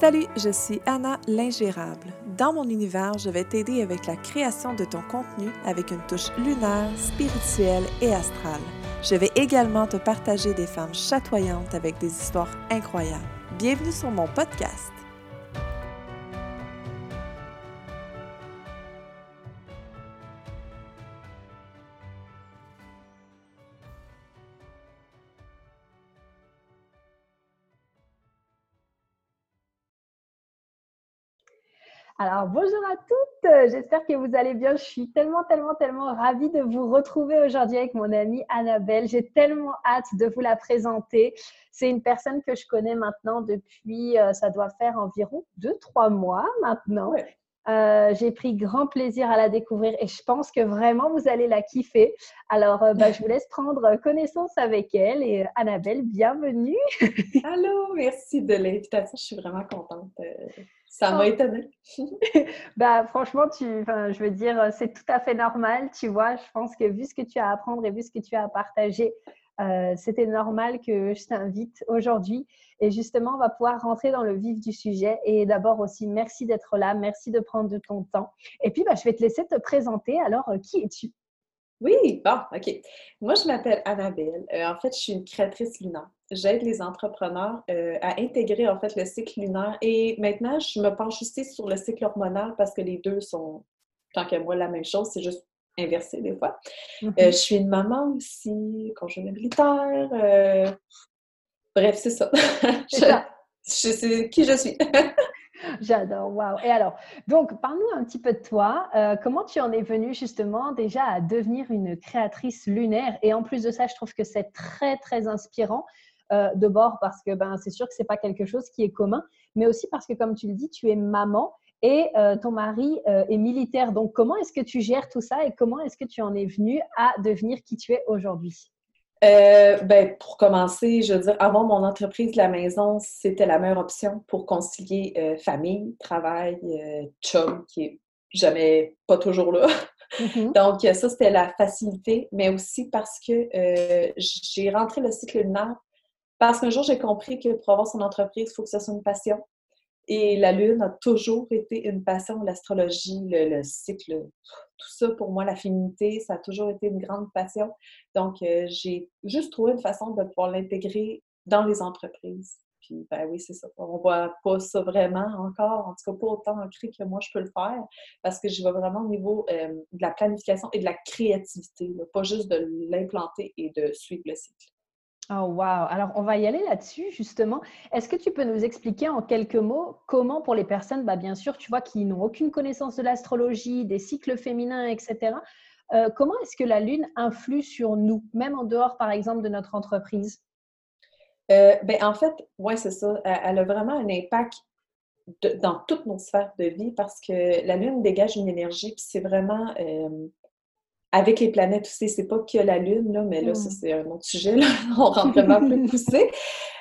Salut, je suis Anna l'ingérable. Dans mon univers, je vais t'aider avec la création de ton contenu avec une touche lunaire, spirituelle et astrale. Je vais également te partager des femmes chatoyantes avec des histoires incroyables. Bienvenue sur mon podcast. Alors, bonjour à toutes, j'espère que vous allez bien. Je suis tellement, tellement, tellement ravie de vous retrouver aujourd'hui avec mon amie Annabelle. J'ai tellement hâte de vous la présenter. C'est une personne que je connais maintenant depuis, euh, ça doit faire environ deux, trois mois maintenant. Euh, j'ai pris grand plaisir à la découvrir et je pense que vraiment vous allez la kiffer. Alors, euh, bah, je vous laisse prendre connaissance avec elle et Annabelle, bienvenue. Allô, merci de l'invitation. Je suis vraiment contente. Ça m'a oh. étonnée. bah, franchement, tu, je veux dire, c'est tout à fait normal, tu vois. Je pense que vu ce que tu as à apprendre et vu ce que tu as à partager, euh, c'était normal que je t'invite aujourd'hui. Et justement, on va pouvoir rentrer dans le vif du sujet. Et d'abord aussi, merci d'être là, merci de prendre de ton temps. Et puis, bah, je vais te laisser te présenter. Alors, euh, qui es-tu? Oui, bon, OK. Moi, je m'appelle Annabelle. Euh, en fait, je suis une créatrice lunaire. J'aide les entrepreneurs euh, à intégrer en fait le cycle lunaire. Et maintenant, je me penche aussi sur le cycle hormonal parce que les deux sont, tant qu'à moi, la même chose. C'est juste inversé des fois. Euh, mm-hmm. je suis une maman aussi, conjointe militaire. Bref, c'est ça. je, je sais qui je suis. J'adore, waouh. Et alors, donc, parle-nous un petit peu de toi. Euh, comment tu en es venue justement déjà à devenir une créatrice lunaire? Et en plus de ça, je trouve que c'est très, très inspirant. Euh, de bord parce que ben, c'est sûr que ce n'est pas quelque chose qui est commun, mais aussi parce que, comme tu le dis, tu es maman et euh, ton mari est militaire. Donc, comment est-ce que tu gères tout ça et comment est-ce que tu en es venue à devenir qui tu es aujourd'hui? Euh, ben, pour commencer, je veux dire, avant mon entreprise, la maison, c'était la meilleure option pour concilier euh, famille, travail, euh, chum, qui est jamais pas toujours là. Mm-hmm. Donc, ça, c'était la facilité, mais aussi parce que j'ai rentré le cycle lunaire parce qu'un jour, j'ai compris que pour avoir son entreprise, il faut que ce soit une passion. Et la Lune a toujours été une passion, l'astrologie, le, cycle, tout ça pour moi, la féminité, ça a toujours été une grande passion. Donc, euh, j'ai juste trouvé une façon de pouvoir l'intégrer dans les entreprises. Puis, ben oui, c'est ça. On voit pas ça vraiment encore, en tout cas pas autant ancré que moi je peux le faire, parce que je vais vraiment au niveau euh, de la planification et de la créativité, pas juste de l'implanter et de suivre le cycle. Oh, wow. Alors, on va y aller là-dessus, justement. Est-ce que tu peux nous expliquer en quelques mots comment, pour les personnes, bah, bien sûr, tu vois, qui n'ont aucune connaissance de l'astrologie, des cycles féminins, etc., euh, comment est-ce que la Lune influe sur nous, même en dehors, par exemple, de notre entreprise? Euh, ben, en fait, oui, c'est ça. Elle a vraiment un impact dans toutes nos sphères de vie parce que la Lune dégage une énergie, puis c'est vraiment. Euh, avec les planètes aussi, c'est pas que la Lune, là, mais là, ça, mm. c'est un autre sujet, là. on rentre vraiment plus poussé.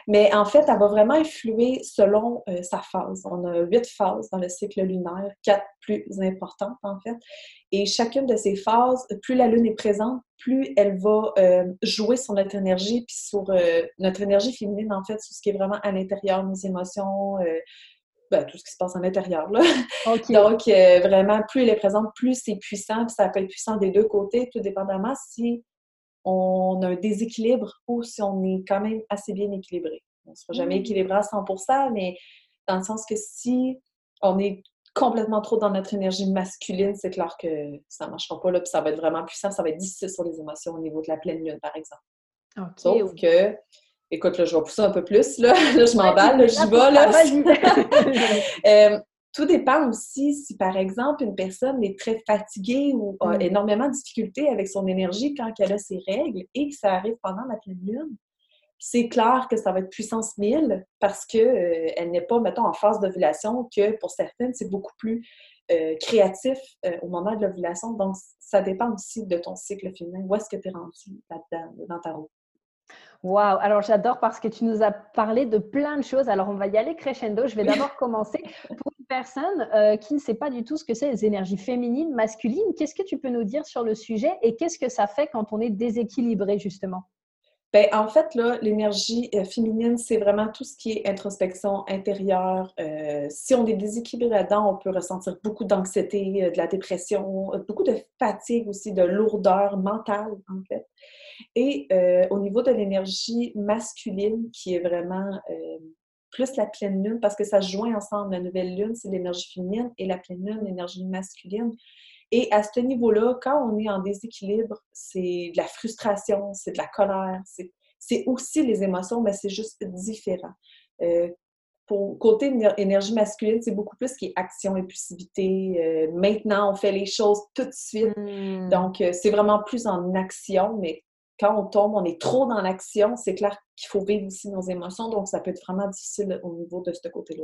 Mais en fait, elle va vraiment influer selon euh, sa phase. On a huit phases dans le cycle lunaire, quatre plus importantes, en fait. Et chacune de ces phases, plus la Lune est présente, plus elle va euh, jouer sur notre énergie, puis sur euh, notre énergie féminine, en fait, sur ce qui est vraiment à l'intérieur, nos émotions, ben, tout ce qui se passe à l'intérieur. Donc, euh, vraiment, plus il est présent, plus c'est puissant. ça peut être puissant des deux côtés, tout dépendamment si on a un déséquilibre ou si on est quand même assez bien équilibré. On ne sera jamais mmh. équilibré à 100% mais dans le sens que si on est complètement trop dans notre énergie masculine, c'est clair que ça ne marchera pas, là, puis ça va être vraiment puissant, ça va être difficile sur les émotions au niveau de la pleine lune, par exemple. Sauf que Écoute, là, je vais pousser un peu plus, là, là je m'emballe, j'y vais, là. euh, tout dépend aussi si, par exemple, une personne est très fatiguée ou a mm. énormément de difficultés avec son énergie quand elle a ses règles et que ça arrive pendant la pleine lune. C'est clair que ça va être puissance 1000 parce qu'elle euh, n'est pas, mettons, en phase d'ovulation, que pour certaines, c'est beaucoup plus euh, créatif au moment de l'ovulation. Donc, ça dépend aussi de ton cycle féminin. Où est-ce que tu es rendu là-dedans, dans ta route? Waouh, alors j'adore parce que tu nous as parlé de plein de choses. Alors on va y aller crescendo. Je vais d'abord commencer. Pour une personne euh, qui ne sait pas du tout ce que c'est les énergies féminines, masculines, qu'est-ce que tu peux nous dire sur le sujet et qu'est-ce que ça fait quand on est déséquilibré justement? Ben, en fait, l'énergie euh, féminine, c'est vraiment tout ce qui est introspection intérieure, euh, si on est déséquilibré là-dedans, on peut ressentir beaucoup d'anxiété, de la dépression, beaucoup de fatigue aussi, de lourdeur mentale, en fait. Et au niveau de l'énergie masculine, qui est vraiment plus la pleine lune, parce que ça joint ensemble. La nouvelle lune, c'est l'énergie féminine et la pleine lune, l'énergie masculine. Et à ce niveau-là, quand on est en déséquilibre, c'est de la frustration, c'est de la colère, c'est aussi les émotions, mais c'est juste différent. Euh, pour côté énergie masculine, c'est beaucoup plus qui est action, impulsivité. Euh, maintenant, on fait les choses tout de suite. Hmm. Donc, euh, c'est vraiment plus en action, mais quand on tombe, on est trop dans l'action, c'est clair qu'il faut vivre aussi nos émotions, donc ça peut être vraiment difficile au niveau de ce côté-là.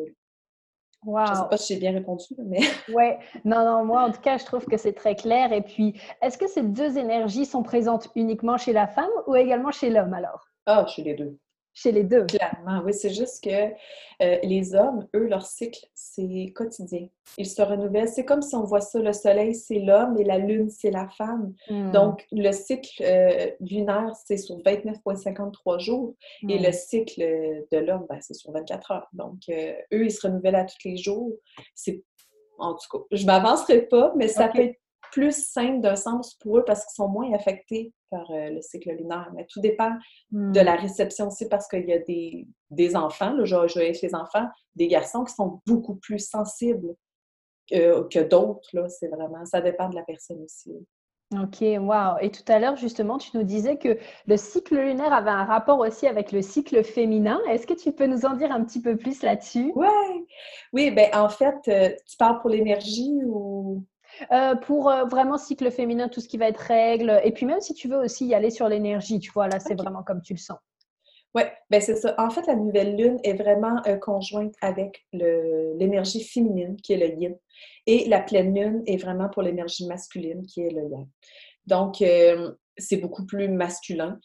Wow. Je ne sais pas si j'ai bien répondu, mais. Oui, non, non, moi en tout cas, je trouve que c'est très clair. Et puis, est-ce que ces deux énergies sont présentes uniquement chez la femme ou également chez l'homme alors? Ah, chez les deux chez les deux. Clairement, oui. C'est juste que euh, les hommes, eux, leur cycle, c'est quotidien. Ils se renouvellent. C'est comme si on voit ça, le soleil, c'est l'homme et la lune, c'est la femme. Hmm. Donc, le cycle euh, lunaire, c'est sur 29,53 jours et le hmm. cycle de l'homme, ben, c'est sur 24 heures. Donc, euh, eux, ils se renouvellent à tous les jours. C'est en tout cas, je m'avancerai pas, mais ça peut être plus simple d'un sens pour eux parce qu'ils sont moins affectés par euh, le cycle lunaire. Mais tout dépend de hmm. la réception aussi parce qu'il y a des, des enfants, là, je, je vais les enfants, des garçons qui sont beaucoup plus sensibles que, que d'autres. C'est vraiment, ça dépend de la personne aussi. Ok, wow. Et tout à l'heure, justement, tu nous disais que le cycle lunaire avait un rapport aussi avec le cycle féminin. Est-ce que tu peux nous en dire un petit peu plus là-dessus? Ouais. Oui, ben en fait, euh, tu parles pour l'énergie ou euh, pour euh, vraiment cycle féminin, tout ce qui va être règles. Et puis même si tu veux aussi y aller sur l'énergie, tu vois, là, c'est vraiment comme tu le sens. Oui, ben c'est ça. En fait, la nouvelle lune est vraiment euh, conjointe avec l'énergie féminine, qui est le yin. Et la pleine lune est vraiment pour l'énergie masculine, qui est le yang. Donc, c'est beaucoup plus masculin.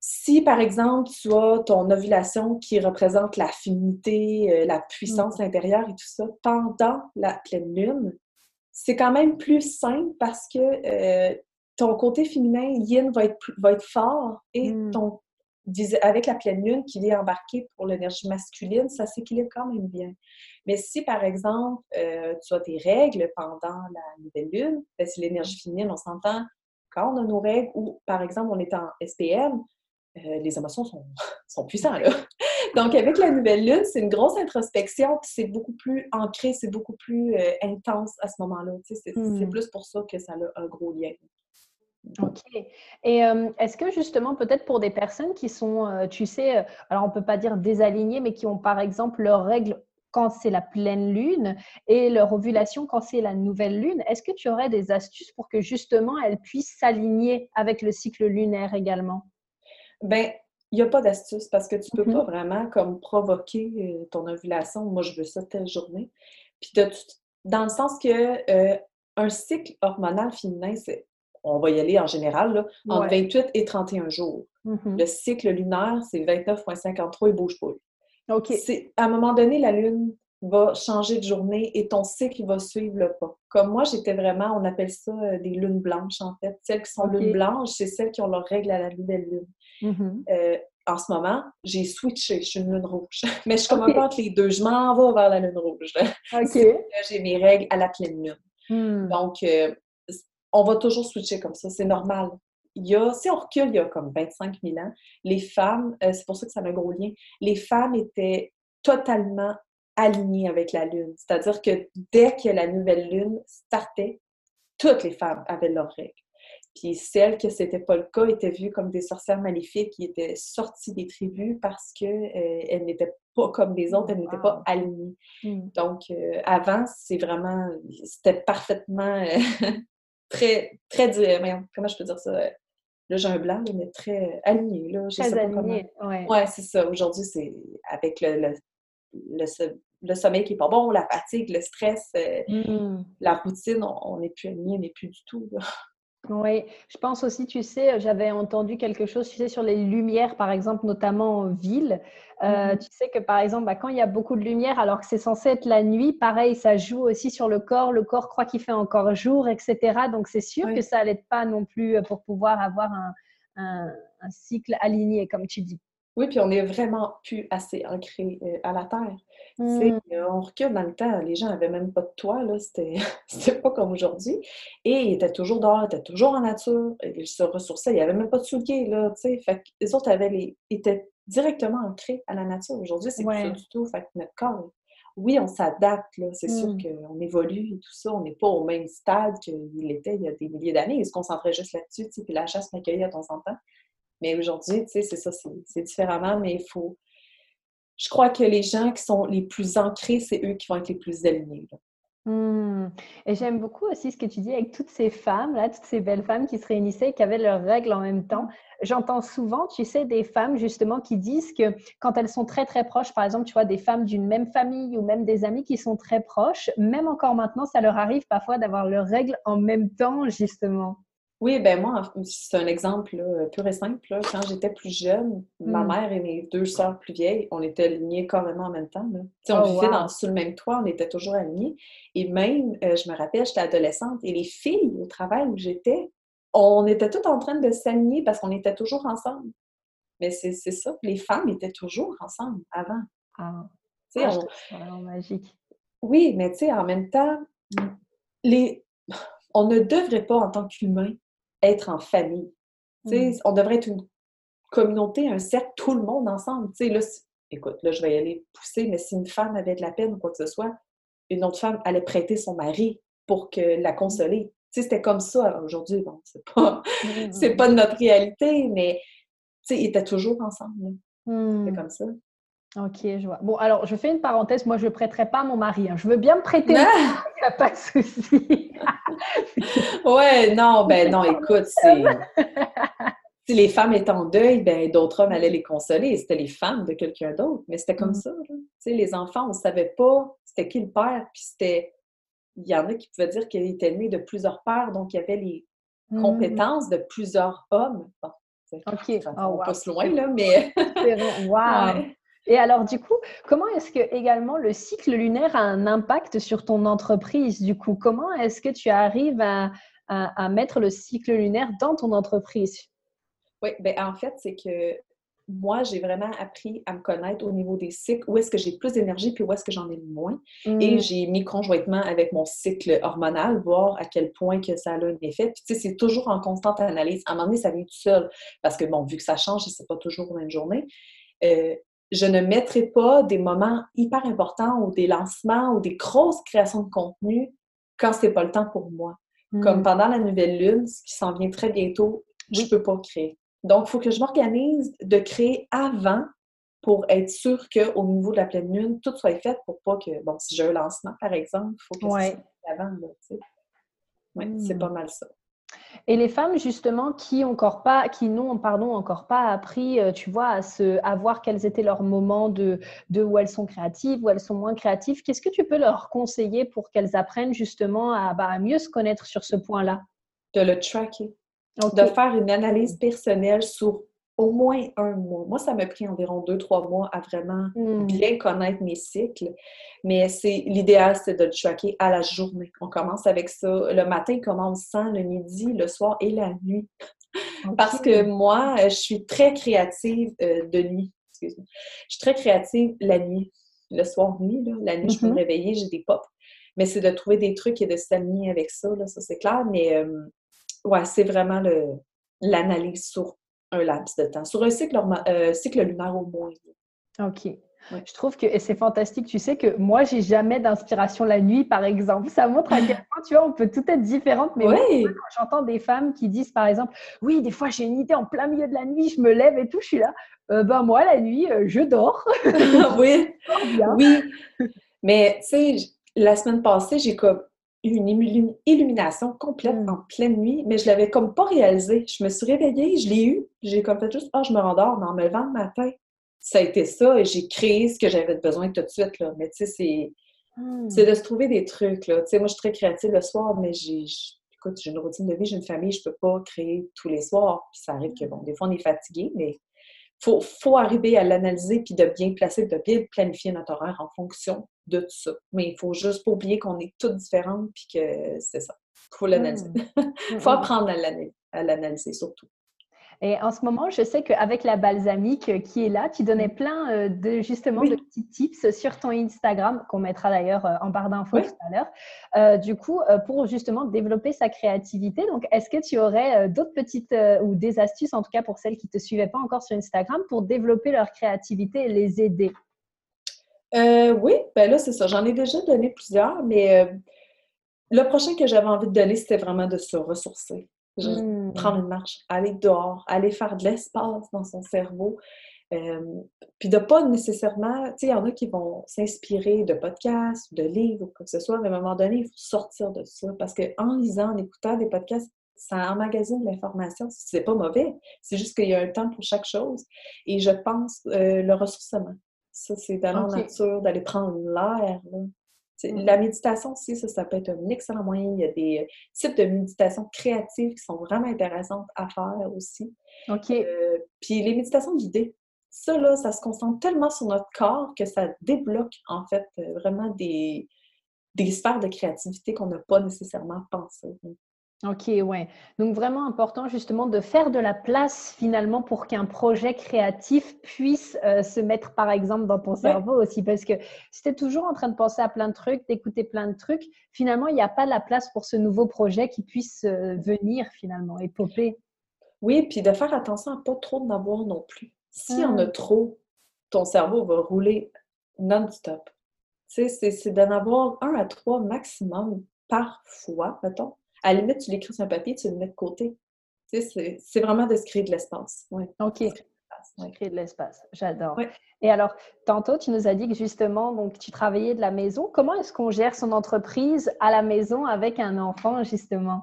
Si, par exemple, tu as ton ovulation qui représente la féminité, la puissance mmh. intérieure et tout ça, pendant la pleine lune, c'est quand même plus simple parce que euh, ton côté féminin, yin, va être, va être fort et hmm. ton, avec la pleine lune qui est embarquée pour l'énergie masculine, ça s'équilibre quand même bien. Mais si, par exemple, euh, tu as tes règles pendant la nouvelle lune, ben, c'est l'énergie féminine, on s'entend, quand on a nos règles ou, par exemple, on est en SPM, euh, les émotions sont, sont puissantes, là. Donc, avec la nouvelle lune, c'est une grosse introspection, puis c'est beaucoup plus ancré, c'est beaucoup plus euh, intense à ce moment-là. c'est hmm. plus pour ça que ça a un gros lien. OK. Et euh, est-ce que justement, peut-être pour des personnes qui sont, euh, tu sais, alors on ne peut pas dire désalignées, mais qui ont par exemple leurs règles quand c'est la pleine lune et leur ovulation quand c'est la nouvelle lune, est-ce que tu aurais des astuces pour que justement elles puissent s'aligner avec le cycle lunaire également? Ben, il n'y a pas d'astuce parce que tu ne peux pas mm-hmm. vraiment comme provoquer euh, ton ovulation. Moi, je veux ça telle journée. Puis dans le sens que euh, un cycle hormonal féminin, c'est on va y aller en général, là, entre 28 et 31 jours. Mm-hmm. Le cycle lunaire, c'est 29,53 et bouge pas. OK. À un moment donné, la Lune va changer de journée et ton cycle va suivre le pas. Comme moi, j'étais vraiment, on appelle ça euh, des lunes blanches, en fait. Celles qui sont lunes blanches, c'est celles qui ont leurs règles à la nouvelle lune. Mm-hmm. Euh, en ce moment, j'ai switché, je suis une lune rouge. Mais je suis comme un peu entre les deux. Je m'en vais vers la lune rouge. j'ai mes règles à la pleine lune. Hmm. Donc, euh, on va toujours switcher comme ça. C'est normal. Il y a, si on recule il y a comme 25 000 ans, les femmes, euh, c'est pour ça que ça a un gros lien, les femmes étaient totalement alignées avec la lune. C'est-à-dire que dès que la nouvelle lune startait, toutes les femmes avaient leurs règles. Puis celles que c'était pas le cas étaient vues comme des sorcières maléfiques qui étaient sorties des tribus parce qu'elles euh, n'étaient pas comme les autres, elles n'étaient pas alignées. Hmm. Donc, euh, avant, c'est vraiment, c'était parfaitement euh, très, très, comment je peux dire ça? Là, j'ai un blanc, mais très aligné. Là. très aligné, ouais. Ouais, c'est ça. Aujourd'hui, c'est avec le, le, sommeil qui est pas bon, la fatigue, le stress, hmm. la routine, on n'est plus aligné, on n'est plus du tout. Oui, je pense aussi, tu sais, j'avais entendu quelque chose, tu sais, sur les lumières, par exemple, notamment en ville. Euh, mmh tu sais que, par exemple, bah, quand il y a beaucoup de lumière, alors que c'est censé être la nuit, pareil, ça joue aussi sur le corps. Le corps croit qu'il fait encore jour, etc. Donc, c'est sûr que ça n'aide pas non plus euh, pour pouvoir avoir un, un cycle aligné, comme tu dis. Oui, puis on est vraiment plus assez ancré euh, à la terre. Mmh. Euh, on recule dans le temps, les gens n'avaient même pas de toit, là, c'était, pas comme aujourd'hui. Et ils étaient toujours dehors, ils étaient toujours en nature, ils se ressourçaient, il n'y avait même pas de souliers, là, tu sais. Fait que les autres avaient les, étaient directement ancrés à la nature. Aujourd'hui, c'est pas ça du tout. Fait que notre corps, oui, on s'adapte, là. C'est sûr Mmh. qu'on évolue et tout ça. On n'est pas au même stade qu'il était il y a des milliers d'années. Ils se concentrait juste là-dessus, tu sais, puis la chasse m'accueillait de temps en temps. Mais aujourd'hui, tu sais, c'est ça, c'est différemment, mais il faut. Je crois que les gens qui sont les plus ancrés, c'est eux qui vont être les plus alignés. Mmh. Et j'aime beaucoup aussi ce que tu dis avec toutes ces femmes, là, toutes ces belles femmes qui se réunissaient et qui avaient leurs règles en même temps. J'entends souvent, tu sais, des femmes justement qui disent que quand elles sont très très proches, par exemple, tu vois, des femmes d'une même famille ou même des amis qui sont très proches, même encore maintenant, ça leur arrive parfois d'avoir leurs règles en même temps, justement. Oui, ben moi, c'est un exemple là, pur et simple. Quand j'étais plus jeune, ma Mmh. mère et mes deux sœurs plus vieilles, on était alignés carrément en même temps. Là. On Oh, vivait wow. dans, sous le même toit, on était toujours alignés. Et même, euh, je me rappelle, j'étais adolescente et les filles au travail où j'étais, on était toutes en train de s'aligner parce qu'on était toujours ensemble. Mais c'est c'est ça, les femmes étaient toujours ensemble avant. Ah, sais, ah, on- magique. Oui, mais tu sais, en même temps, les... on ne devrait pas, en tant qu'humain, être en famille. Mmh. on devrait être une communauté, un cercle, tout le monde ensemble. Là, écoute, là, je vais y aller pousser, mais si une femme avait de la peine ou quoi que ce soit, une autre femme allait prêter son mari pour que la consoler. C'était comme ça. Aujourd'hui, bon, c'est pas, c'est pas de notre réalité, mais ils étaient toujours ensemble. C'est comme ça. Ok, je vois. Bon, alors, je fais une parenthèse. Moi, je ne prêterai pas à mon mari. hein. Je veux bien me prêter, Ah! il n'y a pas de souci. Ouais, non, ben non, écoute, c'est. Si les femmes étaient en deuil, ben d'autres hommes allaient les consoler. C'était les femmes de quelqu'un d'autre, mais c'était comme Mm. ça. là. Les enfants, on ne savait pas c'était qui le père, puis c'était. Il y en a qui pouvaient dire qu'il était né de plusieurs pères, donc il y avait les Mmh. compétences de plusieurs hommes. Bon, Ok. Oh, on wow. passe loin, là, mais. Ouais. Et alors, du coup, comment est-ce que également le cycle lunaire a un impact sur ton entreprise Du coup, comment est-ce que tu arrives à, à- à mettre le cycle lunaire dans ton entreprise? Oui, ben en fait, c'est que moi, j'ai vraiment appris à me connaître au niveau des cycles, où est-ce que j'ai plus d'énergie, puis où est-ce que j'en ai moins. Et Mmh. j'ai mis conjointement avec mon cycle hormonal, voir à quel point que ça a un effet. Puis tu sais, c'est toujours en constante analyse. À un moment donné, ça vient tout seul. Parce que bon, vu que ça change c'est pas toujours la même journée, euh, je ne mettrai pas des moments hyper importants ou des lancements ou des grosses créations de contenu quand c'est pas le temps pour moi. Comme Mmh. pendant la nouvelle lune, ce qui s'en vient très bientôt, je Oui. peux pas créer. Donc, il faut que je m'organise de créer avant pour être sûre qu'au niveau de la pleine lune, tout soit fait pour pas que, bon, si j'ai un lancement, par exemple, il faut que Ouais. ça soit avant, là. Oui, c'est Mmh. pas mal ça. Et les femmes, justement, qui encore pas, qui n'ont, pardon, encore pas appris, euh, tu vois, à, se, à voir quels étaient leurs moments de, de où elles sont créatives, où elles sont moins créatives, qu'est-ce que tu peux leur conseiller pour qu'elles apprennent justement à, bah, à mieux se connaître sur ce point-là? De le tracker, de faire une analyse personnelle sur au moins un mois. Moi, ça m'a pris environ deux, trois mois à vraiment Hmm. bien connaître mes cycles. Mais c'est l'idéal, c'est de le tracker à la journée. On commence avec ça. Le matin, comment on sent, le midi, le soir et la nuit. Parce que moi, euh, je suis très créative euh, de nuit. Excuse-moi. Je suis très créative la nuit. Le soir, nuit, là. La nuit, je peux me Mhm. réveiller, j'ai des pops. Mais c'est de trouver des trucs et de s'aligner avec ça, là, ça c'est clair. Mais euh, ouais, c'est vraiment le- l'analyse sur un laps de temps. Sur un cycle, euh, cycle lunaire au moins. Ok. Ouais. Je trouve que c'est fantastique. Tu sais que moi, j'ai jamais d'inspiration la nuit, par exemple. Ça montre à quel point, tu vois, on peut tout être différente. Mais moi, Oui! quand j'entends des femmes qui disent, par exemple, oui, des fois, j'ai une idée en plein milieu de la nuit, je me lève et tout, je suis là. Euh, ben moi, la nuit, euh, je dors. oui! bien. Oui! Mais tu sais, la semaine passée, j'ai comme une illu- illumination complète Mm. en pleine nuit, mais je l'avais comme pas réalisée. Je me suis réveillée, je l'ai eu, j'ai comme fait juste, ah, je me rendors, mais en me levant le matin, ça a été ça, et j'ai créé ce que j'avais besoin tout de suite, là. Mais tu sais, c'est... Hmm. C'est de se trouver des trucs, là. Tu sais, moi, je suis très créative le soir, mais j'ai... Écoute, j'ai une routine de vie, j'ai une famille, je peux pas créer tous les soirs. Puis ça arrive que, bon, des fois, on est fatigué, mais faut, faut arriver à l'analyser puis de bien placer, de bien planifier notre horaire en fonction de tout ça. Mais il faut juste pas oublier qu'on est toutes différentes puis que c'est ça. faut l'analyser. Hmm. faut Hmm. apprendre à l'analyser, surtout. Et en ce moment, je sais qu'avec la balsamique euh, qui est là, tu donnais plein euh, de justement de petits tips sur ton Instagram, qu'on mettra d'ailleurs euh, en barre d'infos tout à l'heure. du coup, pour justement développer sa créativité. Donc, est-ce que tu aurais d'autres petites ou des astuces, en tout cas pour celles qui ne te suivaient pas encore sur Instagram, pour développer leur créativité et les aider? oui, ben là, c'est ça. J'en ai déjà donné plusieurs, mais le prochain que j'avais envie de donner, c'était vraiment de se ressourcer. Mmh. Prendre une marche, aller dehors, aller faire de l'espace dans son cerveau. puis de pas nécessairement, tu sais, il y en a qui vont s'inspirer de podcasts, de livres ou quoi que ce soit, mais à un moment donné, il faut sortir de ça. Parce qu'en lisant, en écoutant des podcasts, ça emmagasine l'information. C'est pas mauvais. C'est juste qu'il y a un temps pour chaque chose. Et je pense euh, le ressourcement. Ça, c'est d'aller en nature, d'aller prendre l'air. Mm. La méditation aussi, ça, ça peut être un excellent moyen. Il y a des euh, types de méditation créatives qui sont vraiment intéressantes à faire aussi. OK. Euh, puis les méditations guidées, ça, là, ça se concentre tellement sur notre corps que ça débloque, en fait, euh, vraiment des, des sphères de créativité qu'on n'a pas nécessairement pensées. Ok, ouais. Donc vraiment important justement de faire de la place finalement pour qu'un projet créatif puisse euh, se mettre par exemple dans ton cerveau aussi. Parce que si tu es toujours en train de penser à plein de trucs, d'écouter plein de trucs, finalement, il n'y a pas la place pour ce nouveau projet qui puisse euh, venir finalement et popper. Oui, puis de faire attention à pas trop en avoir non plus. Si on a ah. trop, ton cerveau va rouler non-stop. Tu sais, c'est d'en avoir un à trois maximum par fois, mettons à la limite, tu l'écris sur un papier, tu le mets de côté. Tu sais, c'est vraiment de se créer de l'espace. Ouais. OK. Créer de l'espace, j'adore. Et alors, tantôt, tu nous as dit que justement, donc, tu travaillais de la maison. Comment est-ce qu'on gère son entreprise à la maison avec un enfant, justement?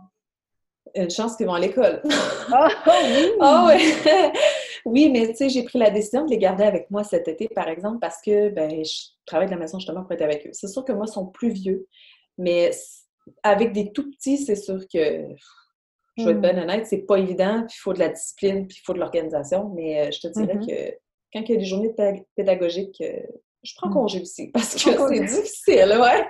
Une chance qu'ils vont à l'école. oh, oui! Oh, oui. oui, mais tu sais, j'ai pris la décision de les garder avec moi cet été, par exemple, parce que ben, je travaille de la maison justement pour être avec eux. C'est sûr que moi, ils sont plus vieux, mais avec des tout petits, c'est sûr que je vais être bien hmm. honnête, c'est pas évident, puis il faut de la discipline, puis il faut de l'organisation, mais euh, je te dirais mm-hmm. que quand il y a des journées pédagogiques, euh, je prends hmm. congé aussi parce que c'est difficile, ouais.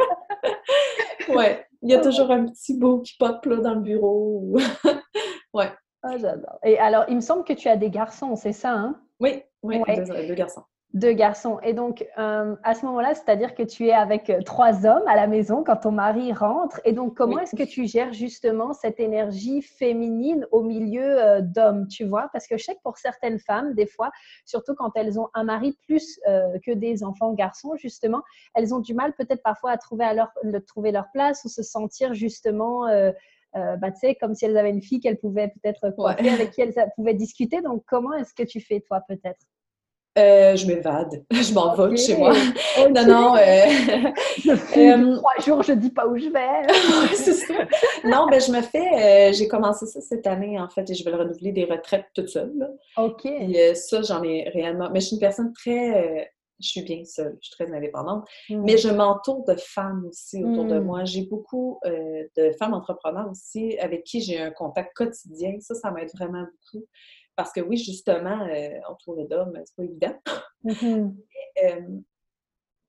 ouais. Il y a toujours un petit beau qui pop là dans le bureau. ouais. Ah, j'adore. Et alors, il me semble que tu as des garçons, c'est ça, hein? Oui, oui, deux garçons. Deux garçons. Et donc, euh, à ce moment-là, c'est-à-dire que tu es avec euh, trois hommes à la maison quand ton mari rentre. Et donc, comment est-ce que tu gères justement cette énergie féminine au milieu euh, d'hommes, tu vois? Parce que je sais que pour certaines femmes, des fois, surtout quand elles ont un mari plus que des enfants garçons, justement, elles ont du mal peut-être parfois à trouver, à leur, trouver leur place ou se sentir justement... bah, tu sais, comme si elles avaient une fille qu'elles pouvaient peut-être coiffer, avec qui elles pouvaient discuter. Donc, comment est-ce que tu fais, toi, peut-être? Euh, je m'évade, je m'en vais chez moi. Non, non. Euh, euh, trois jours, je dis pas où je vais. c'est ça. Non, ben je me fais. j'ai commencé ça cette année en fait, et je vais le renouveler des retraites toute seule. Ok. Et ça, j'en ai réellement. Mais je suis une personne très. je suis bien seule, je suis très indépendante, hmm. mais je m'entoure de femmes aussi autour de hmm. moi. J'ai beaucoup de femmes entrepreneurs aussi avec qui j'ai un contact quotidien. Ça, ça m'aide vraiment beaucoup. Parce que oui, justement, euh, entouré d'hommes, c'est pas évident. Mm-hmm. Euh,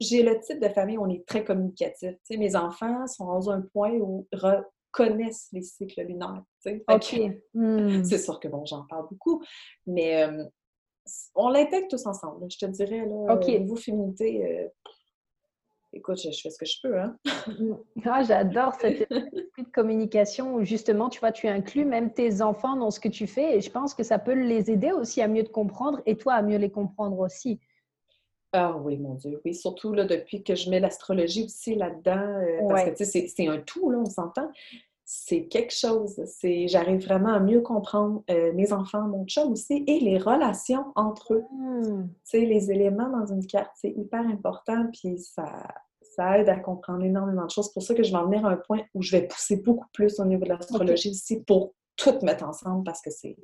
j'ai le type de famille où on est très communicatif. mes enfants sont dans un point où reconnaissent les cycles lunaires. OK. Mm. C'est sûr que bon, j'en parle beaucoup, mais euh, on l'intègre tous ensemble. Je te dirais, là, OK. niveau féminité, écoute, je, fais ce que je peux. Hein? ah, J'adore cette esprit de communication où justement, tu vois, tu inclus même tes enfants dans ce que tu fais et je pense que ça peut les aider aussi à mieux te comprendre et toi à mieux les comprendre aussi. Ah oui, mon Dieu, oui. Surtout là, depuis que je mets l'astrologie aussi là-dedans, euh, parce que tu sais, c'est un tout, là, on s'entend. C'est quelque chose. C'est, j'arrive vraiment à mieux comprendre euh, mes enfants, mon chum aussi, et les relations entre eux. Tu sais, les éléments dans une carte, c'est hyper important, puis ça, ça aide à comprendre énormément de choses. C'est pour ça que je vais en venir à un point où je vais pousser beaucoup plus au niveau de l'astrologie aussi pour tout mettre ensemble parce que c'est.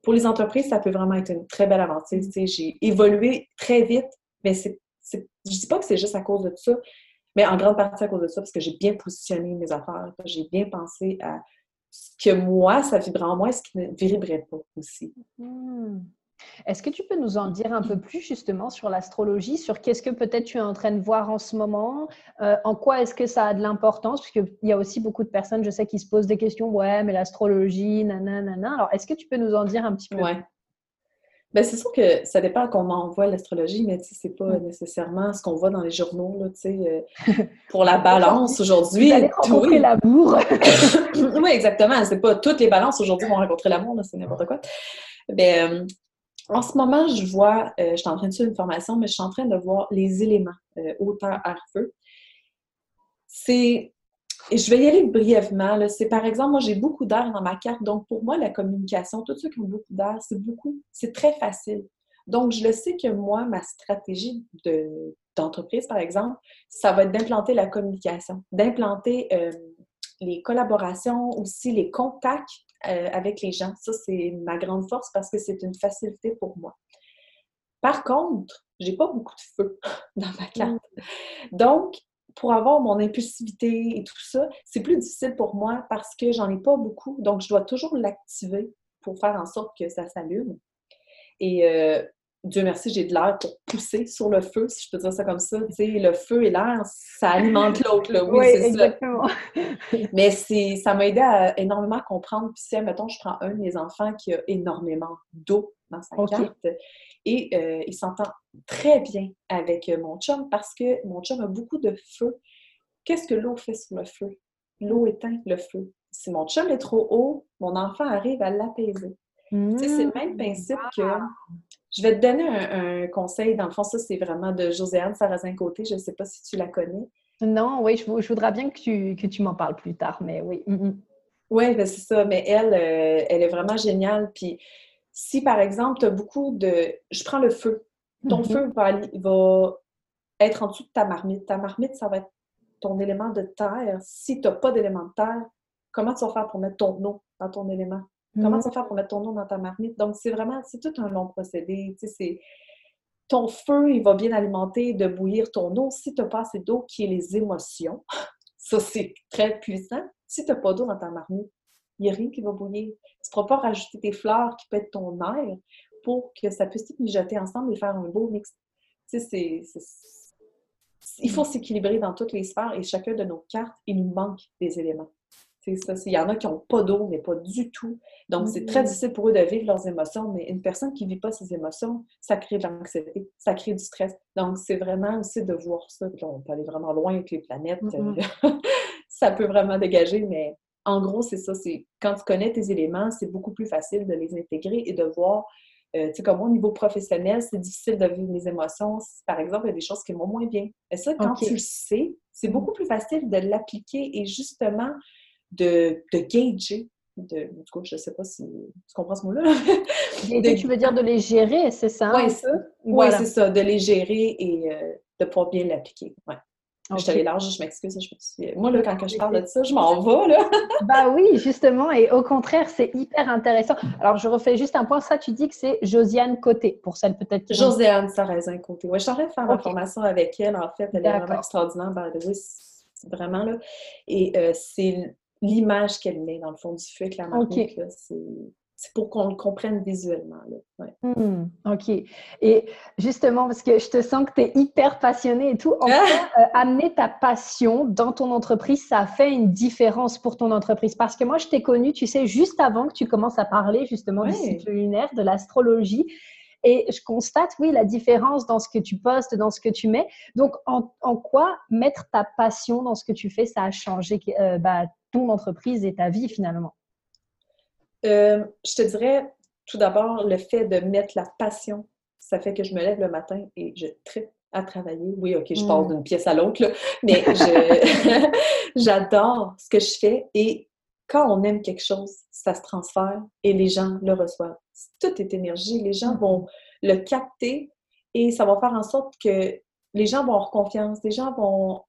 Pour les entreprises, ça peut vraiment être une très belle aventure. J'ai évolué très vite, mais c'est, je ne dis pas que c'est juste à cause de tout ça, mais en grande partie à cause de ça, parce que j'ai bien positionné mes affaires. J'ai bien pensé à ce que moi, ça vibrait en moi, ce qui ne vibrait pas aussi. Hmm. Est-ce que tu peux nous en dire un peu plus justement sur l'astrologie, sur qu'est-ce que peut-être tu es en train de voir en ce moment, euh, en quoi est-ce que ça a de l'importance, parce qu'il y a aussi beaucoup de personnes, je sais, qui se posent des questions, ouais, mais l'astrologie, nanana. Alors, est-ce que tu peux nous en dire un petit peu? Ouais. Ben, c'est sûr que ça dépend comment on voit l'astrologie, mais c'est pas mm. nécessairement ce qu'on voit dans les journaux, là, euh, pour la balance aujourd'hui. Vous rencontrer l'amour. oui, exactement. C'est pas toutes les balances aujourd'hui vont rencontrer l'amour, c'est n'importe quoi. Ben, euh, en ce moment, je vois, euh, je suis en train de suivre une formation, mais je suis en train de voir les éléments euh, auteur, air, feu. C'est, je vais y aller brièvement. C'est par exemple, moi j'ai beaucoup d'air dans ma carte, donc pour moi la communication, tous ceux qui ont beaucoup d'air, c'est beaucoup, c'est très facile. Donc je le sais que moi, ma stratégie de, d'entreprise, par exemple, ça va être d'implanter la communication, d'implanter euh, les collaborations, aussi les contacts euh, avec les gens. Ça, c'est ma grande force parce que c'est une facilité pour moi. Par contre, j'ai pas beaucoup de feu dans ma carte. Mm. Donc, pour avoir mon impulsivité et tout ça, c'est plus difficile pour moi parce que j'en ai pas beaucoup. Donc, je dois toujours l'activer pour faire en sorte que ça s'allume. Et euh, Dieu merci, j'ai de l'air pour pousser sur le feu, si je peux dire ça comme ça. Tu sais, le feu et l'air, ça alimente l'autre. Oui, oui exactement. Mais ça m'a aidé à énormément comprendre. Puis si, mettons, je prends un de mes enfants qui a énormément d'eau dans sa carte et euh, il s'entend très bien avec euh, mon chum parce que mon chum a beaucoup de feu. Qu'est-ce que l'eau fait sur le feu? L'eau éteint le feu. Si mon chum est trop haut, mon enfant arrive à l'apaiser. c'est le même mmh. principe que je vais te donner un, conseil. Dans le fond, ça, c'est vraiment de Joséanne Sarrazin-Côté. Je ne sais pas si tu la connais. Non, oui, je, voudrais bien que tu, que tu m'en parles plus tard, mais oui. Mm, mm. Oui, ben, c'est ça. Mais elle, euh, elle est vraiment géniale. Puis si, par exemple, tu as beaucoup de... Je prends le feu. Ton mm-hmm. feu va, va, être en dessous de ta marmite. Ta marmite, ça va être ton élément de terre. Si tu n'as pas d'élément de terre, comment tu vas faire pour mettre ton eau dans ton élément? Comment tu vas faire pour mettre ton eau dans ta marmite? Donc, c'est vraiment, c'est tout un long procédé. Tu sais, c'est ton feu, il va bien alimenter de bouillir ton eau. Si tu n'as pas assez d'eau, qui est les émotions, ça, c'est très puissant. Si tu n'as pas d'eau dans ta marmite, il n'y a rien qui va bouillir. Tu ne pourras pas rajouter tes fleurs qui peuvent être ton air pour que ça puisse tout mijoter ensemble et faire un beau mix. Tu sais, c'est, il faut s'équilibrer dans toutes les sphères et chacun de nos cartes, il nous manque des éléments. Il y en a qui n'ont pas d'eau, mais pas du tout. Donc, c'est très mm-hmm. difficile pour eux de vivre leurs émotions, mais une personne qui ne vit pas ses émotions, ça crée de l'anxiété, ça crée du stress. Donc, c'est vraiment aussi de voir ça. on peut aller vraiment loin avec les planètes. Mm-hmm. ça peut vraiment dégager, mais en gros, c'est ça. C'est quand tu connais tes éléments, c'est beaucoup plus facile de les intégrer et de voir. Euh, tu sais, comme moi, au niveau professionnel, c'est difficile de vivre mes émotions. Par exemple, il y a des choses qui vont moins bien. Et ça, quand tu le sais, c'est beaucoup plus facile de l'appliquer et justement de, de gager, de, en tout cas, je ne sais pas si tu comprends ce mot-là. tu veux dire de les gérer, c'est ça? Oui, ouais, c'est ça, de les gérer et euh, de pouvoir bien l'appliquer. Ouais. Je suis allée large, je m'excuse. Moi, là, quand je parle de ça, je m'en vais, là. bah oui, justement, et au contraire, c'est hyper intéressant. Alors, je refais juste un point. Ça, tu dis que c'est Josiane Côté, pour celle peut-être Josiane Sarrazin Côté. Oui, je suis en train de faire ma formation avec elle, en fait. Elle est vraiment extraordinaire, c'est vraiment, là. Et euh, c'est l'image qu'elle met dans le fond du feu avec la marmite. C'est pour qu'on le comprenne visuellement. Mmh, OK. Et justement, parce que je te sens que tu es hyper passionnée et tout, en fait, euh, amener ta passion dans ton entreprise, ça fait une différence pour ton entreprise. Parce que moi, je t'ai connue, tu sais, juste avant que tu commences à parler justement du cycle lunaire, de l'astrologie. Et je constate, oui, la différence dans ce que tu postes, dans ce que tu mets. Donc, en, quoi mettre ta passion dans ce que tu fais, ça a changé euh, bah, ton entreprise et ta vie finalement? Euh, je te dirais tout d'abord le fait de mettre la passion. Ça fait que je me lève le matin et je tripe à travailler. Oui, OK, je passe hmm. d'une pièce à l'autre, mais j'adore ce que je fais et quand on aime quelque chose, ça se transfère et les gens le reçoivent. Tout est énergie. Les gens vont le capter et ça va faire en sorte que les gens vont avoir confiance. Les gens vont,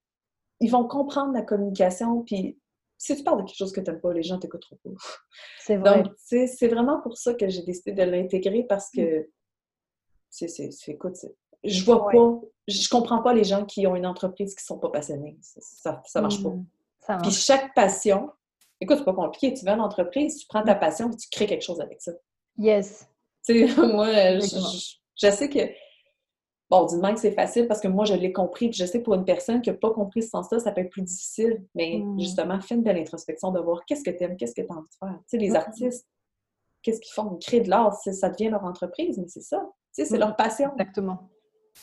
ils vont comprendre la communication. Puis si tu parles de quelque chose que tu n'aimes pas, les gens t'écouteront pas. C'est vrai. Donc, c'est vraiment pour ça que j'ai décidé de l'intégrer parce que, mm. c'est, écoute, je vois pas, je comprends pas les gens qui ont une entreprise qui sont pas passionnés. Ça, ça, marche pas. Mm. Puis chaque passion, écoute, c'est pas compliqué. Tu vas une entreprise, tu prends ta mm. passion et tu crées quelque chose avec ça. Yes. Tu sais, moi, je, sais que, bon, moins que c'est facile parce que moi, je l'ai compris. Puis je sais que pour une personne qui n'a pas compris ce sens-là, ça peut être plus difficile. Mais mmh. justement, fais une belle introspection de voir qu'est-ce que tu aimes, qu'est-ce que tu as envie de faire. Tu sais, les artistes, qu'est-ce qu'ils font? Ils créent de l'art, ça devient leur entreprise, mais c'est ça. Tu sais, c'est mmh. leur passion. Exactement.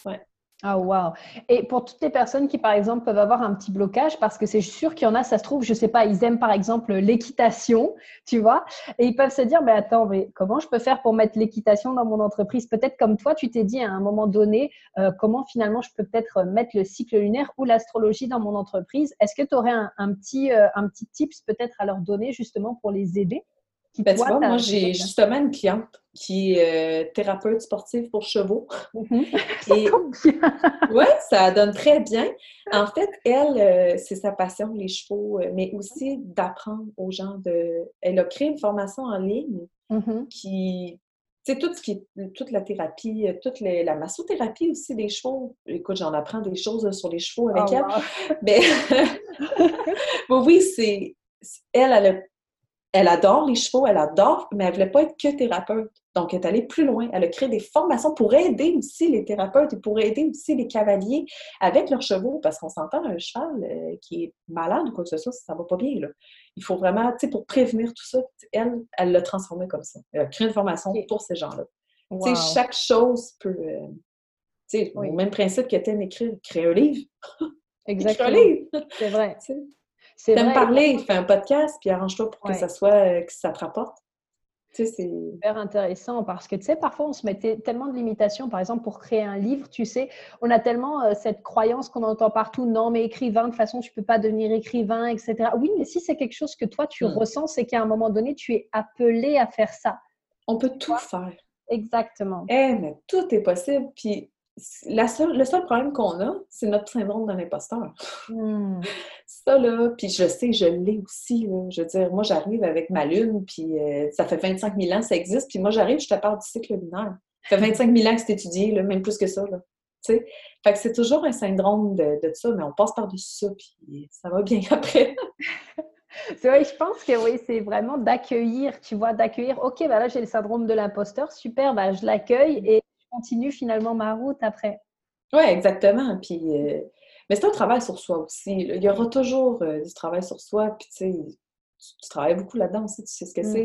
Ouais. Ah, wow. Et pour toutes les personnes qui, par exemple, peuvent avoir un petit blocage, parce que c'est sûr qu'il y en a, ça se trouve, je sais pas, ils aiment par exemple l'équitation, tu vois, et ils peuvent se dire, mais attends, mais comment je peux faire pour mettre l'équitation dans mon entreprise? Peut-être comme toi, tu t'es dit à un moment donné, euh, comment finalement je peux peut-être mettre le cycle lunaire ou l'astrologie dans mon entreprise? Est-ce que tu aurais un, petit, euh, un petit tips peut-être à leur donner justement pour les aider? Ben, tu vois, moi, j'ai justement une cliente qui est euh, thérapeute sportive pour chevaux. Mm-hmm. oui, ça donne très bien. En fait, elle, euh, c'est sa passion, les chevaux, euh, mais aussi d'apprendre aux gens de. Elle a créé une formation en ligne mm-hmm. qui. Tu sais, tout ce qui est, toute la thérapie, toute la massothérapie aussi des chevaux. Écoute, j'en apprends des choses sur les chevaux avec oh, elle. Mais oui, c'est. Elle, elle a elle adore les chevaux, elle adore, mais elle ne voulait pas être que thérapeute. Donc, elle est allée plus loin. Elle a créé des formations pour aider aussi les thérapeutes et pour aider aussi les cavaliers avec leurs chevaux, parce qu'on s'entend un cheval euh, qui est malade ou quoi que ce soit, ça ne va pas bien. Là. Il faut vraiment, tu sais, pour prévenir tout ça, elle, elle l'a transformé comme ça. Elle a créé une formation pour ces gens-là. Tu sais, chaque chose peut. Euh, tu sais, au même principe que tu écrire, créer un livre. Exactement. un livre. C'est vrai. T'aimes parler, fais un podcast, puis arrange-toi pour que ça soit, euh, que ça te rapporte. Tu sais, c'est super intéressant parce que, tu sais, parfois, on se mettait tellement de limitations. Par exemple, pour créer un livre, tu sais, on a tellement euh, cette croyance qu'on entend partout, non, mais écrivain, de toute façon, tu peux pas devenir écrivain, etc. Oui, mais si c'est quelque chose que toi, tu hmm. ressens, c'est qu'à un moment donné, tu es appelé à faire ça. On peut tout faire. Exactement. Eh, mais tout est possible. Puis le seul problème qu'on a, c'est notre syndrome de l'imposteur. Hmm. Ça, là, puis je sais, je l'ai aussi. Je veux dire, moi, j'arrive avec ma lune, puis euh, ça fait 25 000 ans que ça existe, puis moi, j'arrive, je te parle du cycle lunaire. Ça fait 25 000 ans que c'est étudié, là, même plus que ça. Là. Fait que c'est toujours un syndrome de, de ça, mais on passe par-dessus ça, puis ça va bien après. C'est vrai, je pense que oui, c'est vraiment d'accueillir, tu vois, d'accueillir, ok, bah là j'ai le syndrome de l'imposteur, super, bah je l'accueille et continue finalement ma route après. Oui, exactement. Puis, euh, mais c'est un travail sur soi aussi. Il y aura toujours euh, du travail sur soi. Puis, tu sais, tu, travailles beaucoup là-dedans aussi, tu sais ce que mm. c'est.